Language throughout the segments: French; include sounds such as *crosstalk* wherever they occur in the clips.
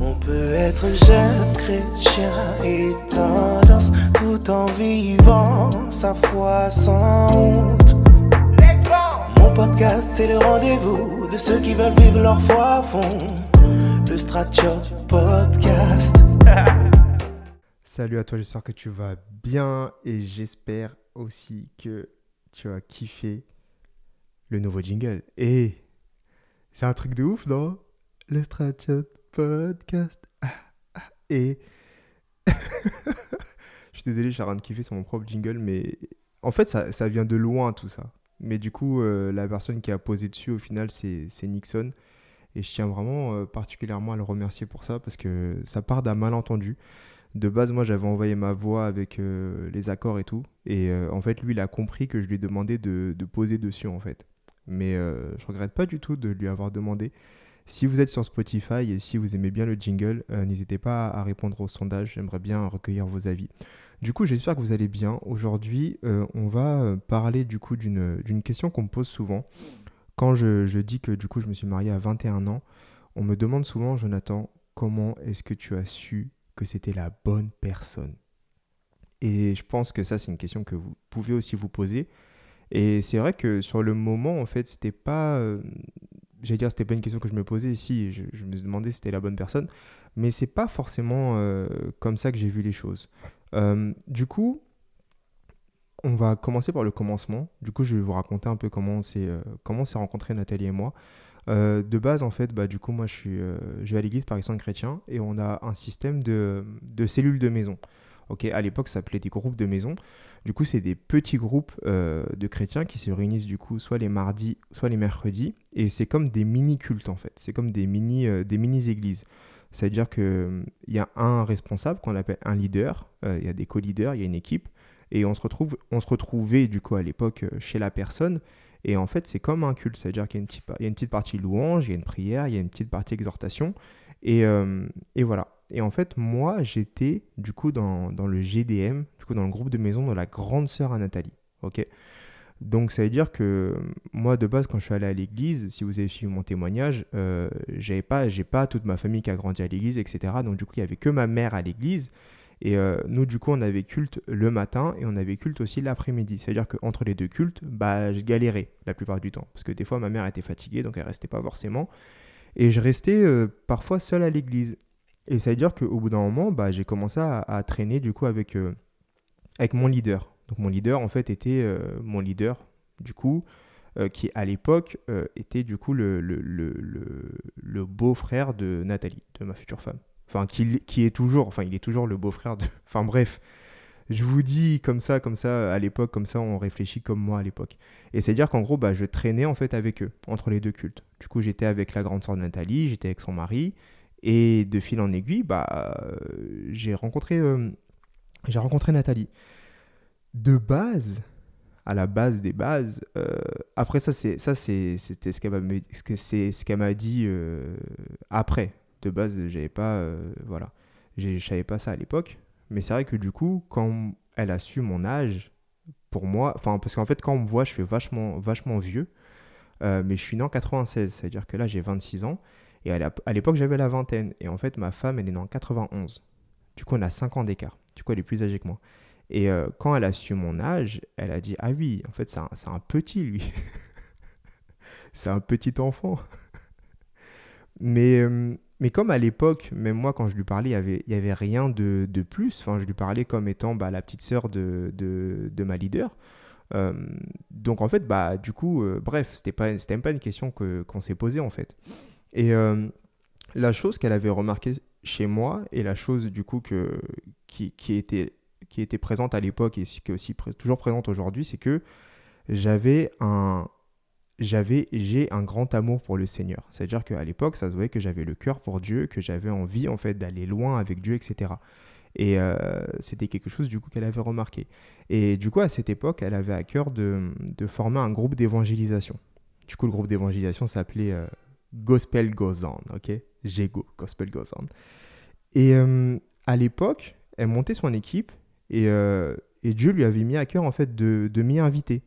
On peut être jeune chrétien et tendance tout en vivant sa foi sans honte. Mon podcast, c'est le rendez-vous de ceux qui veulent vivre leur foi à fond. Le Stratchot Podcast. *laughs* Salut à toi, j'espère que tu vas bien et j'espère aussi que tu as kiffé le nouveau jingle. Et c'est un truc de ouf, non? Le Stratchot Podcast. Ah, ah, et *laughs* je suis désolé, je suis en train de kiffer sur mon propre jingle, mais en fait, ça, ça vient de loin tout ça. Mais du coup, euh, la personne qui a posé dessus, au final, c'est Nixon. Et je tiens vraiment euh, particulièrement à le remercier pour ça, parce que ça part d'un malentendu. De base, moi, j'avais envoyé ma voix avec euh, les accords et tout. Et en fait, lui, il a compris que je lui demandais de, de poser dessus, en fait. Mais je regrette pas du tout de lui avoir demandé. Si vous êtes sur Spotify et si vous aimez bien le jingle, n'hésitez pas à répondre au sondage. J'aimerais bien recueillir vos avis. Du coup, j'espère que vous allez bien. Aujourd'hui, euh, on va euh, parler du coup d'une question qu'on me pose souvent. Quand je, je, dis que du coup je me suis marié à 21 ans, on me demande souvent, Jonathan, comment est-ce que tu as su que c'était la bonne personne? Et je pense que ça, c'est une question que vous pouvez aussi vous poser. Et c'est vrai que sur le moment, en fait, c'était pas. Euh, j'allais dire, c'était pas une question que je me posais. Si, je, je me demandais si c'était la bonne personne. Mais c'est pas forcément comme ça que j'ai vu les choses. Euh, du coup, on va commencer par le commencement. Du coup, je vais vous raconter un peu comment on s'est euh, comment s'est rencontré Nathalie et moi. Euh, de base, en fait, bah, du coup, moi, je suis, je vais à l'église par exemple chrétien et on a un système de, de cellules de maison. Ok, à l'époque, ça s'appelait des groupes de maison. Du coup, c'est des petits groupes de chrétiens qui se réunissent du coup soit les mardis, soit les mercredis, et c'est comme des mini cultes en fait. C'est comme des mini, des mini églises. C'est-à-dire qu'il y a un responsable qu'on appelle un leader, euh, il y a des co-leaders, il y a une équipe, et on se, retrouve, on se retrouvait du coup à l'époque euh, chez la personne, et en fait c'est comme un culte, c'est-à-dire qu'il y, a une petite partie louange, il y a une prière, il y a une petite partie exhortation, et, euh, et voilà. Et en fait moi j'étais du coup dans, le GDM, du coup dans le groupe de maison de la grande sœur à Nathalie, ok? Donc ça veut dire que moi de base quand je suis allé à l'église, si vous avez suivi mon témoignage, euh, j'avais pas, j'ai pas toute ma famille qui a grandi à l'église, etc. Donc du coup il y avait que ma mère à l'église. Et euh, nous du coup on avait culte le matin et on avait culte aussi l'après-midi. C'est-à-dire qu'entre les deux cultes, bah je galérais la plupart du temps parce que des fois ma mère était fatiguée donc elle restait pas forcément. Et je restais euh, parfois seul à l'église. Et ça veut dire qu'au bout d'un moment, bah, j'ai commencé à, traîner du coup avec, avec mon leader. Donc mon leader, en fait, était euh, mon leader, du coup, euh, qui à l'époque euh, était du coup le, le, le, le beau-frère de Nathalie, de ma future femme. Enfin, qui, qui, est toujours, enfin, il est toujours le beau-frère de... *laughs* Enfin, bref, je vous dis comme ça, comme ça, à l'époque, comme ça, on réfléchit comme moi à l'époque. Et c'est-à-dire qu'en gros, bah, je traînais en fait avec eux, entre les deux cultes. Du coup, j'étais avec la grande sœur de Nathalie, j'étais avec son mari, et de fil en aiguille, bah, j'ai rencontré, j'ai rencontré Nathalie de base, à la base des bases, euh, après ça, c'est, c'était ce qu'elle m'a, m'a dit euh, après. De base, j'avais pas, euh, voilà, je savais pas ça à l'époque. Mais c'est vrai que du coup, quand elle a su mon âge, pour moi, parce qu'en fait, quand on me voit, je fais vachement, vachement vieux. mais je suis né en 96, c'est-à-dire que là, j'ai 26 ans. Et à l'époque, j'avais la vingtaine. Et en fait, ma femme, elle est née en 91. Du coup, on a 5 ans d'écart. Du coup, elle est plus âgée que moi. Et euh, quand elle a su mon âge, elle a dit Ah oui, en fait, c'est un, petit, lui. *laughs* c'est un petit enfant. mais, euh, mais comme à l'époque, même moi, quand je lui parlais, il n'y avait, y avait rien de, de, plus. Enfin, je lui parlais comme étant bah, la petite sœur de, de, ma leader. Euh, donc, en fait, bah, du coup, bref, c'était pas, même pas une question qu'on s'est posée, en fait. Et la chose qu'elle avait remarqué chez moi, et la chose, du coup, que, qui, qui était qui était présente à l'époque et qui est aussi toujours présente aujourd'hui, c'est que j'avais un j'avais j'ai un grand amour pour le Seigneur. C'est-à-dire qu'à l'époque, ça se voyait que j'avais le cœur pour Dieu, que j'avais envie en fait d'aller loin avec Dieu, etc. Et euh, c'était quelque chose du coup qu'elle avait remarqué. Et du coup, à cette époque, elle avait à cœur de, de former un groupe d'évangélisation. Du coup, le groupe d'évangélisation s'appelait euh, Gospel Goes On, ok? Jego, Gospel Goes On. Et euh, à l'époque, elle montait son équipe et, euh, et, Dieu lui avait mis à cœur en fait de, de m'y inviter.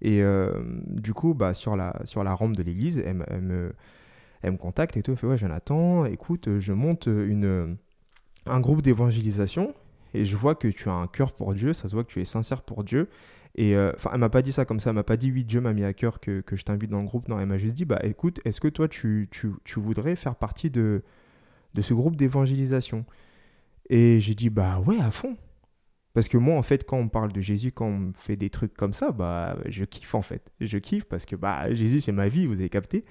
Et euh, du coup, bah, sur, la, sur la rampe de l'église, elle me, elle me contacte et tout. Elle fait Ouais, Jonathan, écoute, je monte une, un groupe d'évangélisation et je vois que tu as un cœur pour Dieu. Ça se voit que tu es sincère pour Dieu. Et euh, enfin, elle m'a pas dit ça comme ça. Elle m'a pas dit Oui, Dieu m'a mis à cœur que, que je t'invite dans le groupe. Non, elle m'a juste dit Bah écoute, est-ce que toi, tu, tu, tu voudrais faire partie de, de ce groupe d'évangélisation? Et j'ai dit Bah ouais, à fond. Parce que moi, en fait, quand on parle de Jésus, quand on fait des trucs comme ça, bah, je kiffe en fait. Je kiffe parce que bah, Jésus, c'est ma vie, vous avez capté?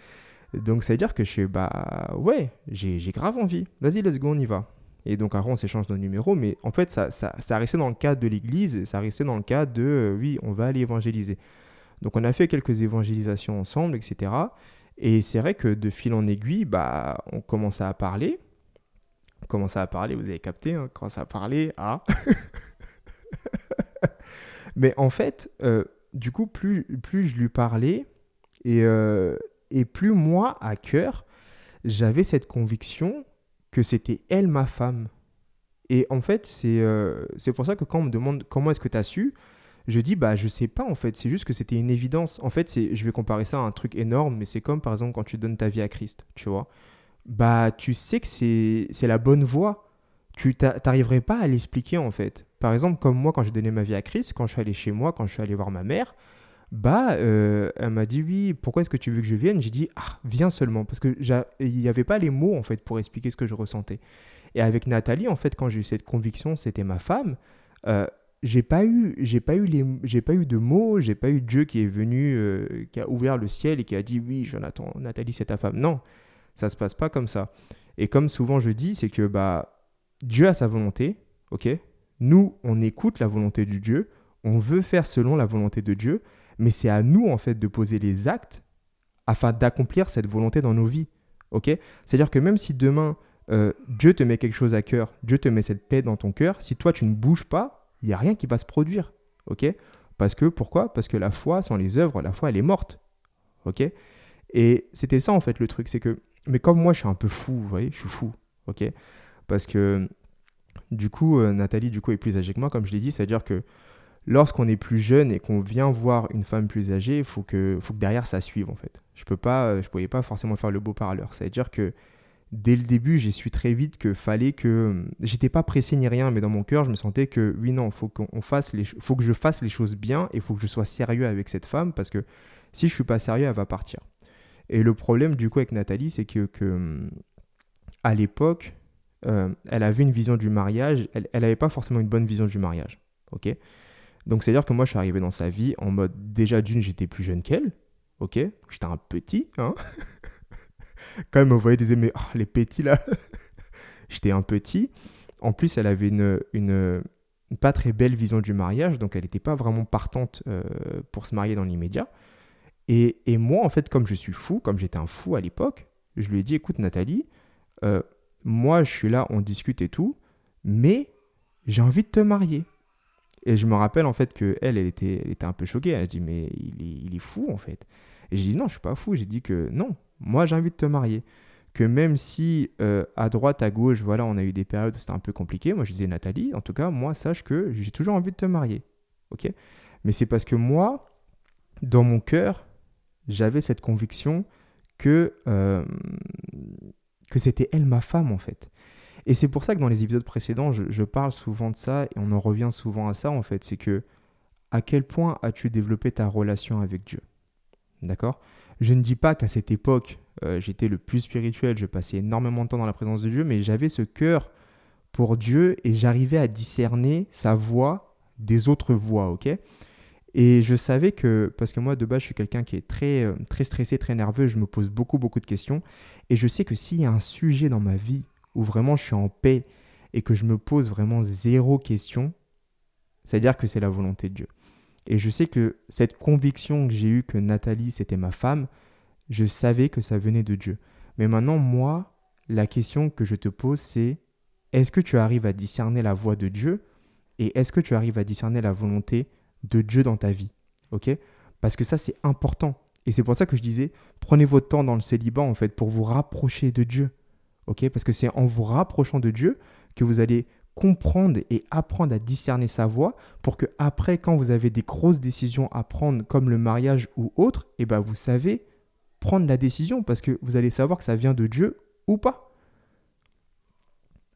Donc, ça veut dire que je suis, bah, ouais, j'ai grave envie. Vas-y, let's go, on y va. Et donc, après, on s'échange nos numéros, mais en fait, ça, ça, ça restait dans le cadre de l'église, ça restait dans le cadre de, euh, oui, on va aller évangéliser. Donc, on a fait quelques évangélisations ensemble, etc. Et c'est vrai que de fil en aiguille, bah, on commençait à parler. On commençait à parler, vous avez capté, hein, on commençait à parler, ah. *laughs* Mais en fait, euh, du coup, plus, plus je lui parlais, et, euh, et plus moi, à cœur, j'avais cette conviction que c'était elle ma femme. Et en fait, c'est euh, c'est pour ça que quand on me demande comment est-ce que tu as su, je dis bah je sais pas en fait, c'est juste que c'était une évidence. En fait, c'est je vais comparer ça à un truc énorme, mais c'est comme par exemple quand tu donnes ta vie à Christ, tu vois. Bah tu sais que c'est la bonne voie. Tu t'a- t'arriverais pas à l'expliquer en fait. Par exemple, comme moi quand j'ai donné ma vie à Christ, quand je suis allé chez moi, quand je suis allé voir ma mère, bah euh, elle m'a dit oui, pourquoi est-ce que tu veux que je vienne? J'ai dit ah viens seulement parce que j'a- il n'y avait pas les mots en fait pour expliquer ce que je ressentais. Et avec Nathalie, en fait, quand j'ai eu cette conviction, c'était ma femme. Euh, j'ai pas eu, j'ai pas eu les, j'ai pas eu de mots, j'ai pas eu Dieu qui est venu, euh, qui a ouvert le ciel et qui a dit oui, Jonathan, Nathalie, c'est ta femme. Non, ça se passe pas comme ça. Et comme souvent je dis, c'est que bah Dieu a sa volonté, ok? Nous, on écoute la volonté du Dieu, on veut faire selon la volonté de Dieu, mais c'est à nous en fait de poser les actes afin d'accomplir cette volonté dans nos vies, ok? C'est-à-dire que même si demain euh, Dieu te met quelque chose à cœur, Dieu te met cette paix dans ton cœur, si toi tu ne bouges pas, il n'y a rien qui va se produire. Ok? Parce que, pourquoi? Parce que la foi, sans les œuvres, la foi, elle est morte. Ok? Et c'était ça en fait le truc, c'est que, mais comme moi je suis un peu fou, vous voyez, je suis fou. Ok? Parce que, du coup, euh, Nathalie, du coup, est plus âgée que moi, comme je l'ai dit, c'est-à-dire que lorsqu'on est plus jeune et qu'on vient voir une femme plus âgée, il faut que, faut que derrière ça suive en fait. Je peux pas, euh, je pouvais pas forcément faire le beau parleur. C'est-à-dire que dès le début, j'ai su très vite que fallait que j'étais pas pressé ni rien, mais dans mon cœur, je me sentais que oui non, faut fasse les, faut que je fasse les choses bien et faut que je sois sérieux avec cette femme parce que si je suis pas sérieux, elle va partir. Et le problème du coup avec Nathalie, c'est que, que à l'époque, euh, elle avait une vision du mariage, elle, elle avait pas forcément une bonne vision du mariage, ok? Donc c'est à dire que moi, je suis arrivé dans sa vie en mode déjà d'une, j'étais plus jeune qu'elle, ok. J'étais un petit, hein *laughs* quand même, vous voyez, disait, mais oh, les petits là, *laughs* j'étais un petit. En plus, elle avait une, une, pas très belle vision du mariage, donc elle n'était pas vraiment partante euh, pour se marier dans l'immédiat. Et, et moi, en fait, comme je suis fou, comme j'étais un fou à l'époque, je lui ai dit, écoute Nathalie, euh, moi je suis là, on discute et tout, mais j'ai envie de te marier. Et je me rappelle en fait que elle, elle était, elle était un peu choquée. Elle a dit, mais il est, fou en fait. Et j'ai dit, non, je suis pas fou. J'ai dit que non, moi j'ai envie de te marier. Que même si euh, à droite, à gauche, voilà, on a eu des périodes où c'était un peu compliqué, moi je disais, Nathalie, en tout cas, moi sache que j'ai toujours envie de te marier. Ok? Mais c'est parce que moi, dans mon cœur, j'avais cette conviction que, euh, que c'était elle ma femme en fait. Et c'est pour ça que dans les épisodes précédents, je, parle souvent de ça et on en revient souvent à ça en fait. C'est que à quel point as-tu développé ta relation avec Dieu? D'accord? Je ne dis pas qu'à cette époque, euh, j'étais le plus spirituel, je passais énormément de temps dans la présence de Dieu, mais j'avais ce cœur pour Dieu et j'arrivais à discerner sa voix des autres voix, ok? Et je savais que, parce que moi de base je suis quelqu'un qui est très, euh, très stressé, très nerveux, je me pose beaucoup, beaucoup de questions, et je sais que s'il y a un sujet dans ma vie où vraiment je suis en paix et que je me pose vraiment zéro question, c'est-à-dire que c'est la volonté de Dieu. Et je sais que cette conviction que j'ai eue que Nathalie, c'était ma femme, je savais que ça venait de Dieu. Mais maintenant, moi, la question que je te pose, c'est est-ce que tu arrives à discerner la voix de Dieu et est-ce que tu arrives à discerner la volonté de Dieu dans ta vie Ok? Parce que ça, c'est important. Et c'est pour ça que je disais, prenez votre temps dans le célibat, en fait, pour vous rapprocher de Dieu. Parce que c'est en vous rapprochant de Dieu que vous allez comprendre et apprendre à discerner sa voix pour que après, quand vous avez des grosses décisions à prendre, comme le mariage ou autre, eh ben vous savez prendre la décision parce que vous allez savoir que ça vient de Dieu ou pas.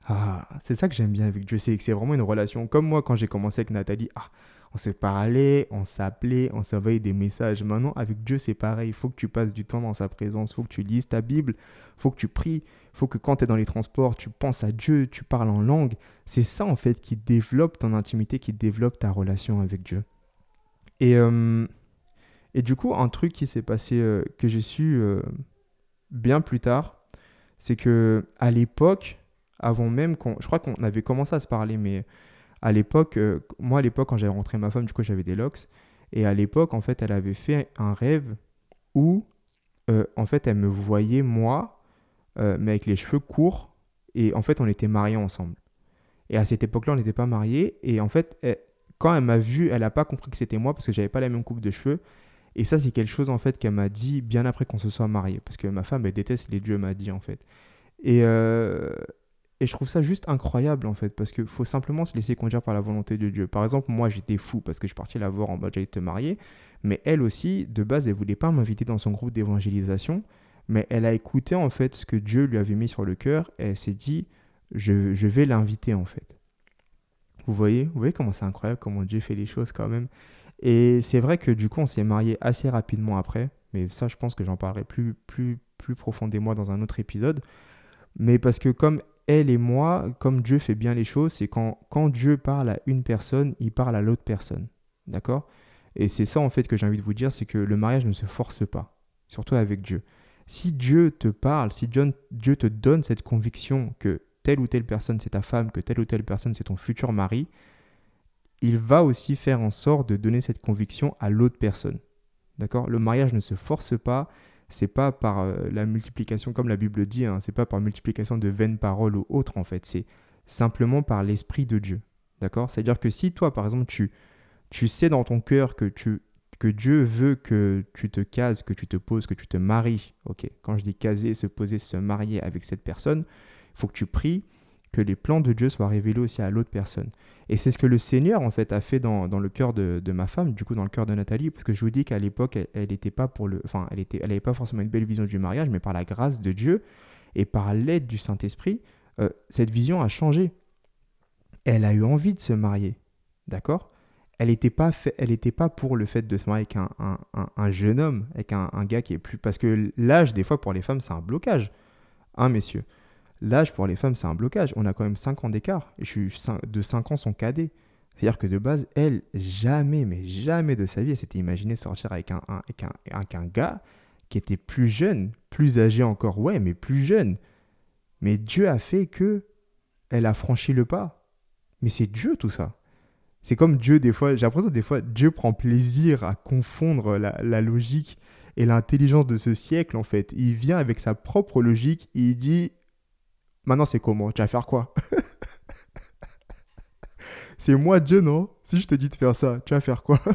Ah, c'est ça que j'aime bien avec Dieu, c'est que c'est vraiment une relation. Comme moi, quand j'ai commencé avec Nathalie, ah, on se parlait, on s'appelait, on s'envoyait des messages. Maintenant, avec Dieu, c'est pareil. Il faut que tu passes du temps dans sa présence. Il faut que tu lises ta Bible. Il faut que tu pries. Il faut que quand tu es dans les transports, tu penses à Dieu, tu parles en langue. C'est ça, en fait, qui développe ton intimité, qui développe ta relation avec Dieu. Et, euh, et du coup, un truc qui s'est passé, euh, que j'ai su euh, bien plus tard, c'est que à l'époque, avant même qu'on. Je crois qu'on avait commencé à se parler, mais à l'époque, euh, moi à l'époque, quand j'avais rentré ma femme, du coup j'avais des locks. Et à l'époque, en fait, elle avait fait un rêve où, euh, en fait, elle me voyait moi, euh, mais avec les cheveux courts. Et en fait, on était mariés ensemble. Et à cette époque-là, on n'était pas mariés. Et en fait, quand elle m'a vu, elle n'a pas compris que c'était moi parce que j'avais pas la même coupe de cheveux. Et ça, c'est quelque chose en fait qu'elle m'a dit bien après qu'on se soit mariés. Parce que ma femme, elle déteste les dieux, m'a dit en fait. Et, et je trouve ça juste incroyable en fait, parce qu'il faut simplement se laisser conduire par la volonté de Dieu. Par exemple, moi j'étais fou parce que je partais la voir en mode j'allais te marier, mais elle aussi, de base, elle voulait pas m'inviter dans son groupe d'évangélisation, mais elle a écouté en fait ce que Dieu lui avait mis sur le cœur et elle s'est dit je, je vais l'inviter en fait. Vous voyez, vous voyez comment c'est incroyable, comment Dieu fait les choses quand même. Et c'est vrai que du coup, on s'est marié assez rapidement après, mais ça, je pense que j'en parlerai plus, plus, plus profondément dans un autre épisode. Mais parce que comme elle et moi, comme Dieu fait bien les choses, c'est quand, quand Dieu parle à une personne, il parle à l'autre personne. D'accord? Et c'est ça en fait que j'ai envie de vous dire, c'est que le mariage ne se force pas, surtout avec Dieu. Si Dieu te parle, si Dieu te donne cette conviction que telle ou telle personne c'est ta femme, que telle ou telle personne c'est ton futur mari, il va aussi faire en sorte de donner cette conviction à l'autre personne. D'accord? Le mariage ne se force pas, c'est pas par euh, la multiplication, comme la Bible dit, hein, c'est pas par multiplication de vaines paroles ou autre en fait, c'est simplement par l'Esprit de Dieu. D'accord? C'est-à-dire que si toi, par exemple, tu, tu sais dans ton cœur que, tu, que Dieu veut que tu te cases, que tu te poses, que tu te maries, ok? Quand je dis caser, se poser, se marier avec cette personne, il faut que tu pries que les plans de Dieu soient révélés aussi à l'autre personne. Et c'est ce que le Seigneur, en fait, a fait dans, le cœur de, ma femme, du coup, dans le cœur de Nathalie, parce que je vous dis qu'à l'époque, elle n'était pas pour le... Enfin, elle n'avait elle pas forcément une belle vision du mariage, mais par la grâce de Dieu et par l'aide du Saint-Esprit, euh, cette vision a changé. Elle a eu envie de se marier, d'accord? Elle n'était pas, pas pour le fait de se marier avec un, jeune homme, avec un, gars qui est plus... Parce que l'âge, des fois, pour les femmes, c'est un blocage. Hein, messieurs? L'âge pour les femmes, c'est un blocage. On a quand même 5 ans d'écart. Je suis de 5 ans son cadet. C'est-à-dire que de base, elle, jamais, mais jamais de sa vie, elle s'était imaginée sortir avec un, avec, un, gars qui était plus jeune, plus âgé encore, ouais, mais plus jeune. Mais Dieu a fait que elle a franchi le pas. Mais c'est Dieu tout ça. C'est comme Dieu, des fois, j'ai l'impression des fois, Dieu prend plaisir à confondre la, la logique et l'intelligence de ce siècle, en fait. Il vient avec sa propre logique et il dit Maintenant, c'est comment? Tu vas faire quoi? *laughs* C'est moi Dieu, non? Si je te dis de faire ça, tu vas faire quoi? *laughs*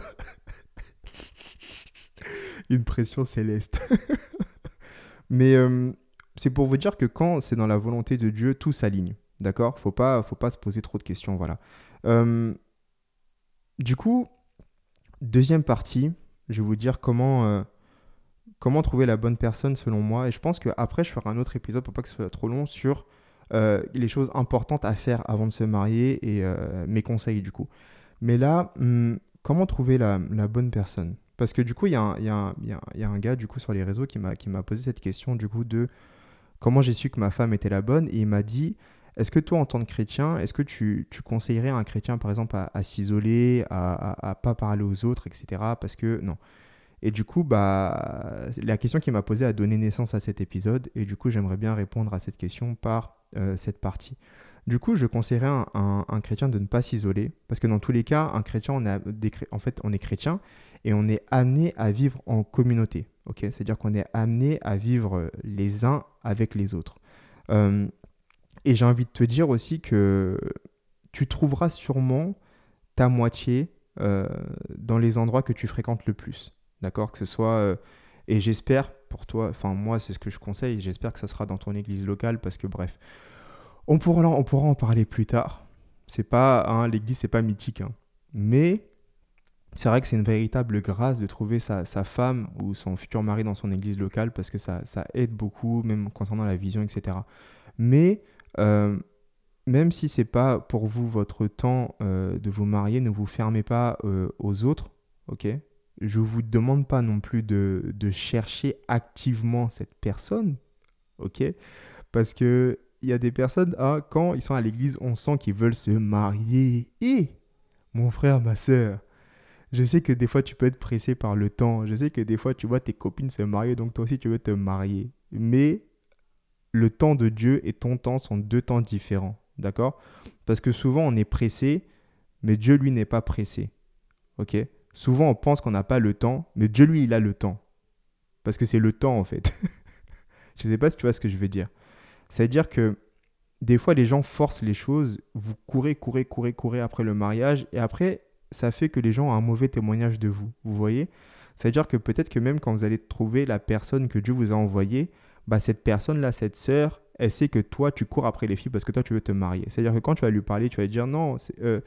Une pression céleste. *laughs* Mais euh, c'est pour vous dire que quand c'est dans la volonté de Dieu, tout s'aligne. D'accord? Faut pas, faut pas se poser trop de questions. Voilà. Euh, du coup, deuxième partie, je vais vous dire comment, euh, comment trouver la bonne personne selon moi. Et je pense qu'après, je ferai un autre épisode pour pas que ce soit trop long sur euh, les choses importantes à faire avant de se marier et euh, mes conseils du coup. Mais là, hmm, comment trouver la, bonne personne? Parce que du coup, il y, a un gars du coup sur les réseaux qui m'a posé cette question du coup de comment j'ai su que ma femme était la bonne et il m'a dit est-ce que toi, en tant que chrétien, est-ce que tu, conseillerais à un chrétien, par exemple, à, s'isoler, à, à, pas parler aux autres, etc. Parce que non. Et du coup, bah, la question qui m'a posée a donné naissance à cet épisode. Et du coup, j'aimerais bien répondre à cette question par cette partie. Du coup, je conseillerais un, un, chrétien de ne pas s'isoler, parce que dans tous les cas, un chrétien, on en fait, on est chrétien et on est amené à vivre en communauté. C'est-à-dire qu'on est amené à vivre les uns avec les autres. Euh, et j'ai envie de te dire aussi que tu trouveras sûrement ta moitié euh, dans les endroits que tu fréquentes le plus. D'accord? Que ce soit. et j'espère pour toi, enfin moi c'est ce que je conseille, j'espère que ça sera dans ton église locale parce que bref, on pourra, on pourra en parler plus tard C'est pas, hein, l'église, c'est pas mythique. Hein. Mais c'est vrai que c'est une véritable grâce de trouver sa, femme ou son futur mari dans son église locale parce que ça, aide beaucoup, même concernant la vision, etc. Mais euh, même si c'est pas pour vous votre temps euh, de vous marier, ne vous fermez pas euh, aux autres, ok? Je vous demande pas non plus de, de chercher activement cette personne, ok? Parce que il y a des personnes, ah, quand ils sont à l'église, on sent qu'ils veulent se marier. Et mon frère, ma soeur, je sais que des fois tu peux être pressé par le temps. Je sais que des fois tu vois tes copines se marier, donc toi aussi tu veux te marier. Mais le temps de Dieu et ton temps sont deux temps différents. D'accord? Parce que souvent on est pressé, mais Dieu lui n'est pas pressé. Ok? Souvent on pense qu'on n'a pas le temps, mais Dieu lui il a le temps. Parce que c'est le temps en fait. *laughs* je ne sais pas si tu vois ce que je veux dire. C'est-à-dire que des fois les gens forcent les choses, vous courez, courez, courez, courez après le mariage, et après ça fait que les gens ont un mauvais témoignage de vous. Vous voyez? C'est-à-dire que peut-être que même quand vous allez trouver la personne que Dieu vous a envoyée, bah cette personne-là, cette sœur, elle sait que toi, tu cours après les filles parce que toi, tu veux te marier. C'est-à-dire que quand tu vas lui parler, tu vas lui dire non, euh,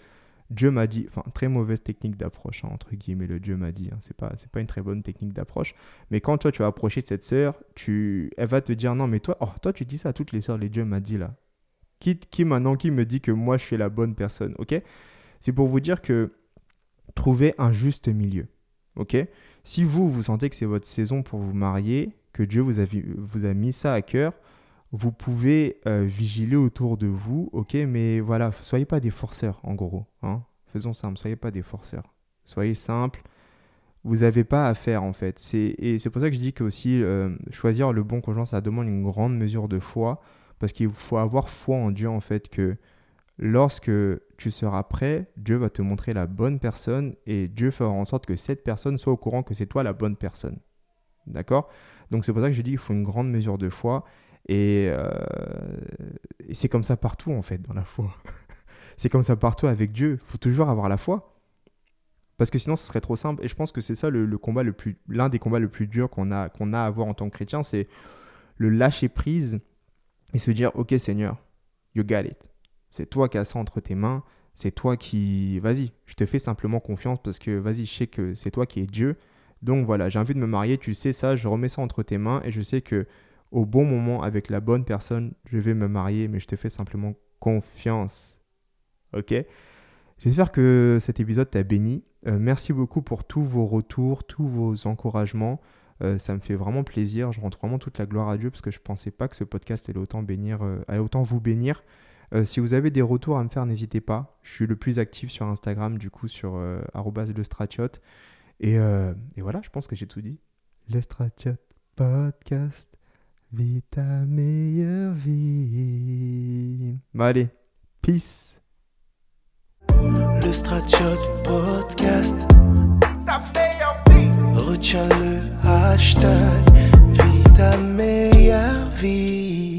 Dieu m'a dit, enfin, très mauvaise technique d'approche, hein, entre guillemets, le Dieu m'a dit, hein, c'est pas, pas une très bonne technique d'approche. Mais quand toi, tu vas approcher de cette sœur, tu, elle va te dire non, mais toi, oh, toi, tu dis ça à toutes les sœurs, les Dieu m'a dit là. Qui, qui maintenant, qui me dit que moi, je suis la bonne personne, ok? C'est pour vous dire que trouver un juste milieu. Ok? Si vous, vous sentez que c'est votre saison pour vous marier, que Dieu vous a, vous a mis ça à cœur, vous pouvez euh, vigiler autour de vous, ok Mais voilà, soyez pas des forceurs, en gros. Hein Faisons simple, soyez pas des forceurs. Soyez simple. Vous n'avez pas à faire, en fait. Et c'est pour ça que je dis que aussi, euh, choisir le bon conjoint, ça demande une grande mesure de foi. Parce qu'il faut avoir foi en Dieu, en fait, que lorsque tu seras prêt, Dieu va te montrer la bonne personne et Dieu fera en sorte que cette personne soit au courant que c'est toi la bonne personne. D'accord? Donc c'est pour ça que je dis qu'il faut une grande mesure de foi euh, et, c'est comme ça partout en fait dans la foi. *laughs* c'est comme ça partout avec Dieu. Il faut toujours avoir la foi. Parce que sinon, ce serait trop simple. Et je pense que c'est ça le, combat le plus, l'un des combats le plus durs qu'on a, qu'on a à avoir en tant que chrétien, c'est le lâcher prise et se dire, ok Seigneur, you got it. C'est toi qui as ça entre tes mains. C'est toi qui. Vas-y, je te fais simplement confiance parce que, vas-y, je sais que c'est toi qui es Dieu. Donc voilà, j'ai envie de me marier, tu sais ça, je remets ça entre tes mains et je sais que au bon moment, avec la bonne personne, je vais me marier, mais je te fais simplement confiance. Ok? J'espère que cet épisode t'a béni. Euh, merci beaucoup pour tous vos retours, tous vos encouragements. Euh, ça me fait vraiment plaisir. Je rentre vraiment toute la gloire à Dieu parce que je ne pensais pas que ce podcast allait autant, bénir, euh, allait autant vous bénir. Si vous avez des retours à me faire, n'hésitez pas. Je suis le plus actif sur Instagram, du coup, sur le euh, et, voilà, je pense que j'ai tout dit. Le Stratiot Podcast, vite ta meilleure vie. Bon, allez, peace. Le Stratiot Podcast. Retiens le hashtag, vie ta meilleure vie.